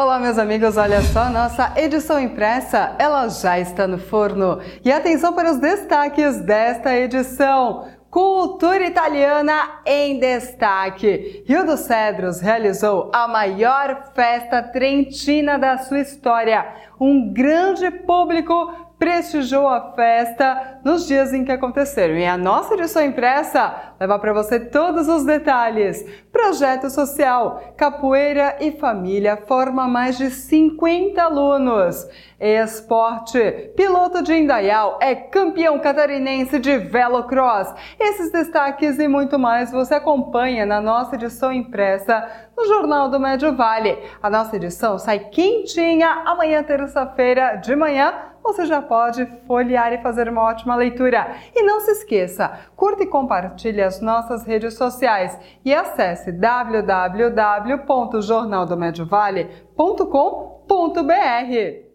Olá, meus amigos, olha só, nossa edição impressa, ela já está no forno. E atenção para os destaques desta edição. Cultura italiana em destaque. Rio dos Cedros realizou a maior festa trentina da sua história. Um grande público prestigiou a festa nos dias em que aconteceram. E a nossa edição impressa leva para você todos os detalhes. Projeto social, capoeira e família forma mais de 50 alunos. Esporte, piloto de Indaial é campeão catarinense de velocross. Esses destaques e muito mais você acompanha na nossa edição impressa no Jornal do Médio Vale. A nossa edição sai quentinha amanhã, terça-feira de manhã você já pode folhear e fazer uma ótima leitura. E não se esqueça, curta e compartilhe as nossas redes sociais e acesse www.jornaldomediovale.com.br.